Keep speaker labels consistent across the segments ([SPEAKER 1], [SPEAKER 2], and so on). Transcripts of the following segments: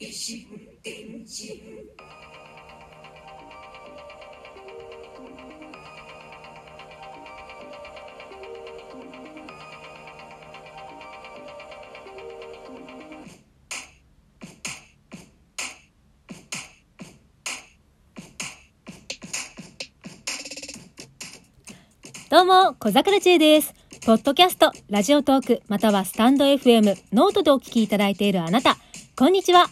[SPEAKER 1] Esse tem motivo. どうも、小桜知恵です。ポッドキャスト、ラジオトーク、またはスタンド FM、ノートでお聞きいただいているあなた、こんにちは。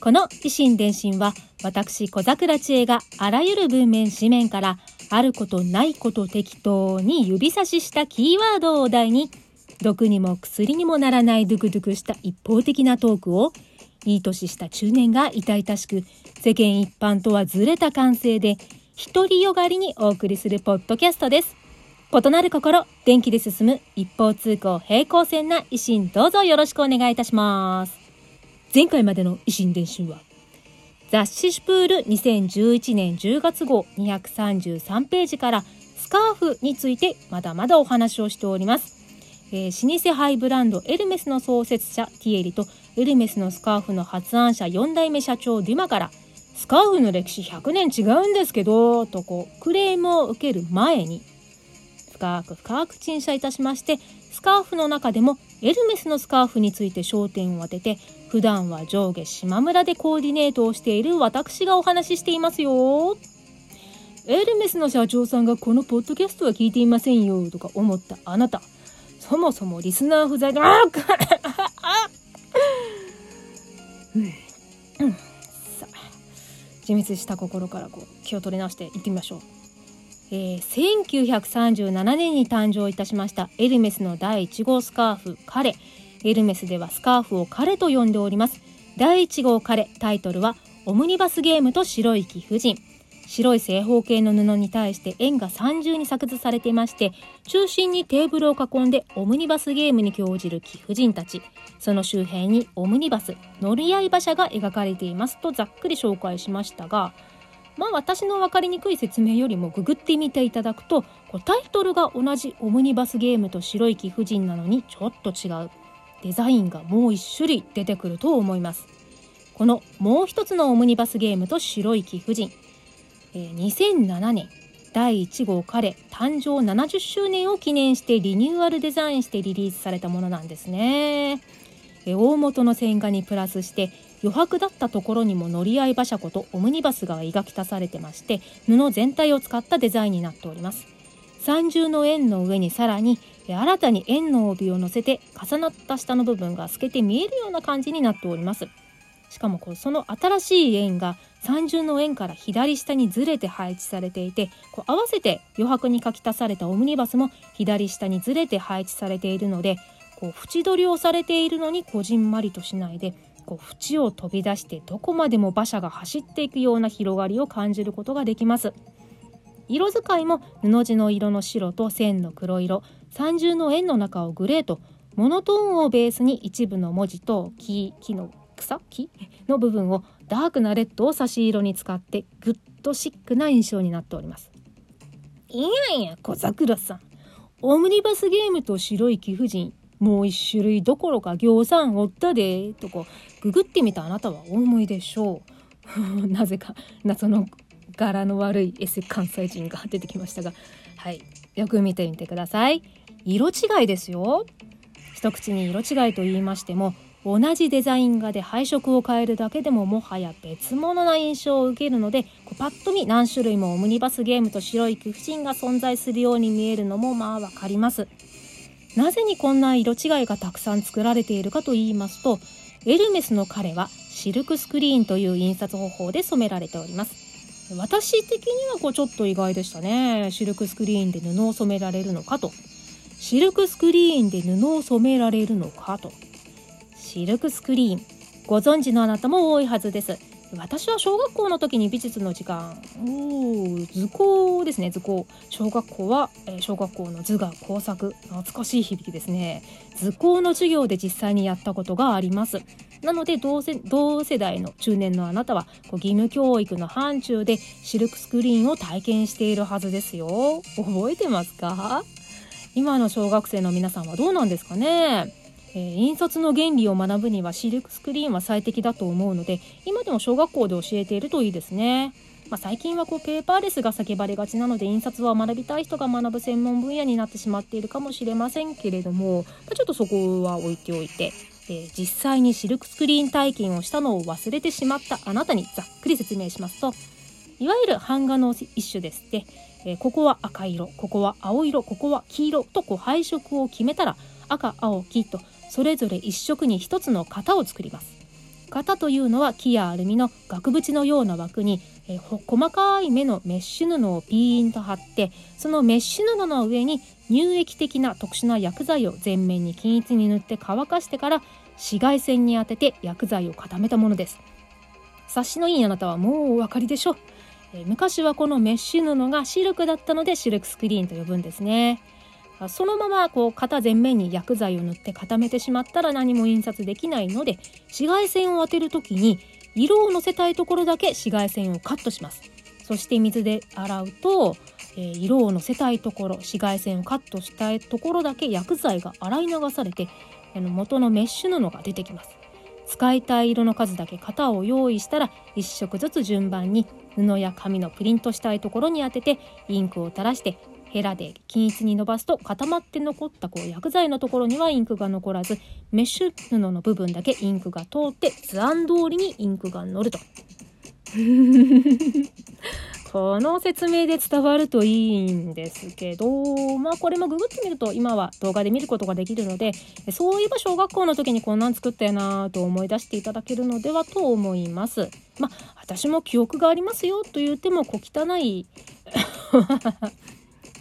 [SPEAKER 1] この維新伝心は、私、小桜知恵があらゆる文面、紙面から、あることないこと適当に指差ししたキーワードをお題に、毒にも薬にもならないドゥクドゥクした一方的なトークを、いい年した中年が痛々しく、世間一般とはずれた感性で、独りよがりにお送りするポッドキャストです。異なる心、電気で進む一方通行平行線な維新どうぞよろしくお願いいたします。前回までの維新伝習は、雑誌シュプール2011年10月号233ページからスカーフについてまだまだお話をしております。えー老舗ハイブランドエルメスの創設者ティエリとエルメスのスカーフの発案者4代目社長デュマからスカーフの歴史100年違うんですけどとこうクレームを受ける前に深く深く陳謝いたしましてスカーフの中でもエルメスのスカーフについて焦点を当てて普段は上下島村でコーディネートをしている私がお話ししていますよ。エルメスの社長さんがこのポッドキャストは聞いていませんよとか思ったあなた。そもそもリスナー不在であーうん。うんさ自滅した心からこう気を取り直していってみましょう。えー1937年に誕生いたしましたエルメスの第1号スカーフカレエルメスではスカーフをカレと呼んでおります。第1号カレタイトルはオムニバスゲームと白い貴婦人。白い正方形の布に対して円が三重に作図されていまして中心にテーブルを囲んでオムニバスゲームに興じる貴婦人たち。その周辺にオムニバス乗り合い馬車が描かれていますとざっくり紹介しましたがまあ私の分かりにくい説明よりもググってみていただくとこうタイトルが同じオムニバスゲームと白い貴婦人なのにちょっと違う。デザインがもう一種類出てくると思います。このもう一つのオムニバスゲームと白い貴婦人、えー2007年第1号彼誕生70周年を記念してリニューアルデザインしてリリースされたものなんですね。えー大元の線画にプラスして余白だったところにも乗り合い馬車庫とオムニバスが描き足されてまして布全体を使ったデザインになっております。三重の円の上にさらにえ新たに円の帯を乗せて重なった下の部分が透けて見えるような感じになっております。しかもこうその新しい円が三重の円から左下にずれて配置されていてこう合わせて余白に書き足されたオムニバスも左下にずれて配置されているのでこう縁取りをされているのにこじんまりとしないでこう縁を飛び出してどこまでも馬車が走っていくような広がりを感じることができます。色使いも布地の色の白と線の黒色三重の円の中をグレーとモノトーンをベースに一部の文字と木木の草木？の部分をダークなレッドを差し色に使ってグッとシックな印象になっております。いやいや小桜さん。オムニバスゲームと白い貴婦人もう一種類どころか行さんおったでとこググってみたあなたはお思いでしょう。なぜか謎の柄の悪い S 関西人が出てきましたが。はい。よく見てみてください。色違いですよ。一口に色違いと言いましても同じデザイン画で配色を変えるだけでももはや別物な印象を受けるのでこうパッと見何種類もオムニバスゲームと白い貴婦人が存在するように見えるのもまあわかります。なぜにこんな色違いがたくさん作られているかと言いますとエルメスの彼はシルクスクリーンという印刷方法で染められております。私的にはこうちょっと意外でしたね。シルクスクリーンで布を染められるのかと。シルクスクリーンで布を染められるのかと。シルクスクリーンご存知のあなたも多いはずです。私は小学校の時に美術の時間。図工ですね。図工。小学校は、え小学校の図画工作。懐かしい響きですね。図工の授業で実際にやったことがあります。なので同世同世代の中年のあなたはこう義務教育の範疇でシルクスクリーンを体験しているはずですよ。覚えてますか？今の小学生の皆さんはどうなんですかね？えー、印刷の原理を学ぶにはシルクスクリーンは最適だと思うので今でも小学校で教えているといいですね。まあ、最近はこうペーパーレスが叫ばれがちなので印刷は学びたい人が学ぶ専門分野になってしまっているかもしれませんけれども、まあ、ちょっとそこは置いておいて、えー、実際にシルクスクリーン体験をしたのを忘れてしまったあなたにざっくり説明しますといわゆる版画の一種ですって、えー、ここは赤色ここは青色ここは黄色とこう配色を決めたら赤青黄とそれぞれ一色に一つの型を作ります。型というのは木やアルミの額縁のような枠に、え細かい目のメッシュ布をピーンと貼ってそのメッシュ布の上に乳液的な特殊な薬剤を全面に均一に塗って乾かしてから紫外線に当てて薬剤を固めたものです。察しのいいあなたはもうお分かりでしょう、え昔はこのメッシュ布がシルクだったのでシルクスクリーンと呼ぶんですね。そのままこう型全面に薬剤を塗って固めてしまったら何も印刷できないので紫外線を当てる時に色をのせたいところだけ紫外線をカットします。そして水で洗うと、えー、色をのせたいところ紫外線をカットしたいところだけ薬剤が洗い流されてあの元のメッシュ布が出てきます。使いたい色の数だけ型を用意したら1色ずつ順番に布や紙のプリントしたいところに当ててインクを垂らしてヘラで均一に伸ばすと固まって残ったこう薬剤のところにはインクが残らずメッシュ布の部分だけインクが通って図案通りにインクが乗ると。この説明で伝わるといいんですけど、まあこれもググってみると今は動画で見ることができるので、そういえば小学校の時にこんなん作ったよなと思い出していただけるのではと思います。まあ私も記憶がありますよと言っても小汚い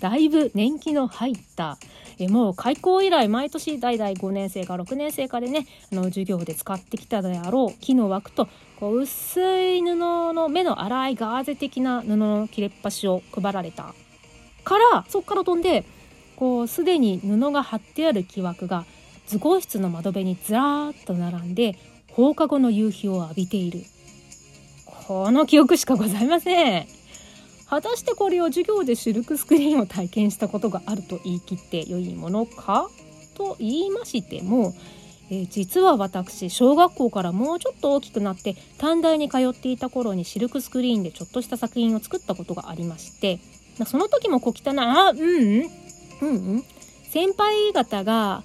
[SPEAKER 1] だいぶ年季の入った。えもう開校以来毎年代々5年生か6年生かでねあの授業で使ってきたであろう木の枠とこう薄い布の目の粗いガーゼ的な布の切れっ端を配られた。からそっから飛んでこうすでに布が貼ってある木枠が図工室の窓辺にずらーっと並んで放課後の夕日を浴びている。この記憶しかございません。果たしてこれを授業でシルクスクリーンを体験したことがあると言い切って良いものか？と言いましても、えー、実は私小学校からもうちょっと大きくなって短大に通っていた頃にシルクスクリーンでちょっとした作品を作ったことがありましてその時も小汚いあうんうんうん先輩方が、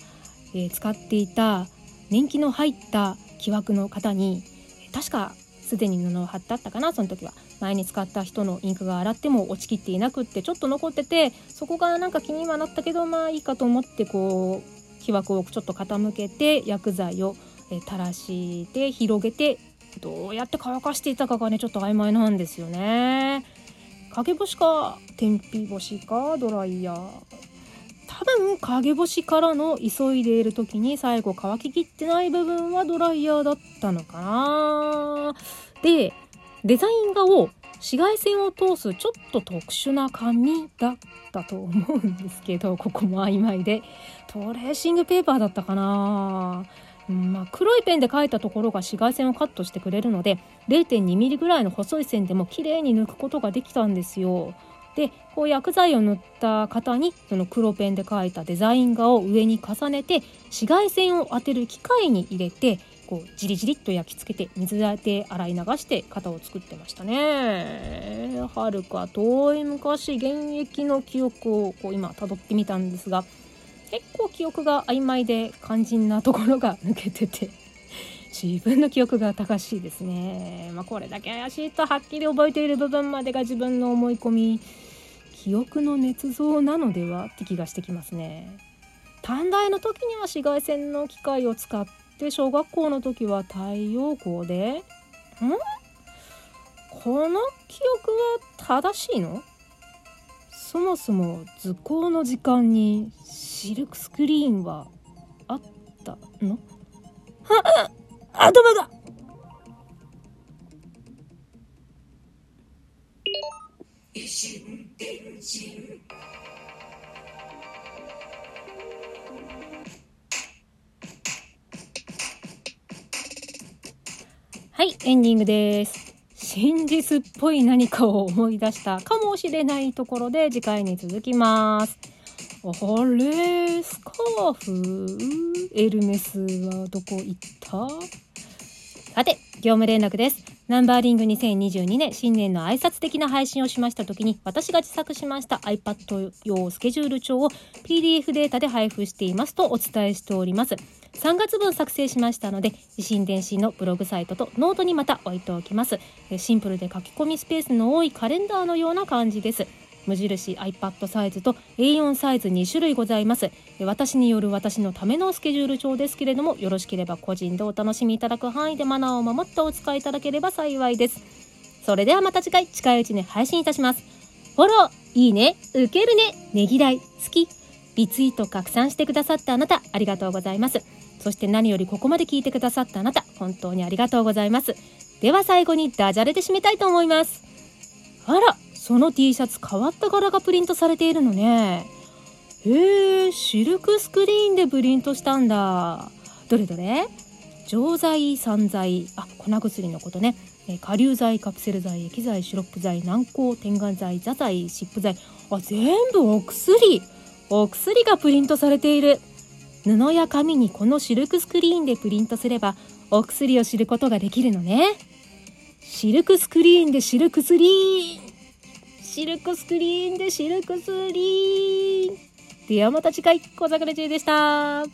[SPEAKER 1] えー、使っていた年季の入った木枠の方に確かすでに布を貼ってあったかなその時は前に使った人のインクが洗っても落ちきっていなくってちょっと残っててそこがなんか気にはなったけどまあいいかと思ってこう木枠をちょっと傾けて薬剤を垂らして広げてどうやって乾かしていたかがねちょっと曖昧なんですよね。陰干しか天日干しかドライヤー多分陰干しからの急いでいる時に最後乾ききってない部分はドライヤーだったのかな。でデザイン画を紫外線を通すちょっと特殊な紙だったと思うんですけどここも曖昧で。トレーシングペーパーだったかな。まあ、黒いペンで描いたところが紫外線をカットしてくれるので 0.2mm ぐらいの細い線でも綺麗に抜くことができたんですよ。でこう薬剤を塗った型にその黒ペンで描いたデザイン画を上に重ねて紫外線を当てる機械に入れてこうじりじりっと焼き付けて水で洗い流して型を作ってましたね。はるか遠い昔現役の記憶をこう今辿ってみたんですが結構記憶が曖昧で肝心なところが抜けてて。自分の記憶が正しいですね。まあ、これだけ怪しいとはっきり覚えている部分までが自分の思い込み記憶の捏造なのではって気がしてきますね。短大の時には紫外線の機械を使っで小学校の時は太陽光でん？この記憶は正しいの？そもそも図工の時間にシルクスクリーンはあったの？は 頭が。一心伝心はいエンディングです。真実っぽい何かを思い出したかもしれないところで次回に続きます。あれスカーフ？エルメスはどこ行った？さて、業務連絡です。ナンバーリング2022年新年の挨拶的な配信をしました時に私が自作しました iPad 用スケジュール帳を PDF データで配布していますとお伝えしております。3月分作成しましたので、異心電進のブログサイトとノートにまた置いておきます。シンプルで書き込みスペースの多いカレンダーのような感じです。無印 iPad サイズと A4 サイズ2種類ございます。私による私のためのスケジュール帳ですけれども、よろしければ個人でお楽しみいただく範囲でマナーを守ってお使いいただければ幸いです。それではまた次回近いうちに配信いたします。フォロー、いいね、受けるね、ねぎらい、好き、リツイート拡散してくださったあなた、ありがとうございます。そして何よりここまで聞いてくださったあなた、本当にありがとうございます。では最後にダジャレで締めたいと思います。あら、その T シャツ変わった柄がプリントされているのね。へえ、シルクスクリーンでプリントしたんだ。どれどれ？錠剤、散剤、あ、粉薬のことね。下流剤、カプセル剤、液剤、シロップ剤、軟膏、点眼剤、座剤、湿布剤。あ、全部お薬。お薬がプリントされている。布や紙にこのシルクスクリーンでプリントすればお薬を知ることができるのねシルクスクリーンでシルクスリーンシルクスクリーンでシルクスリーン。ではまた次回小桜 J でした。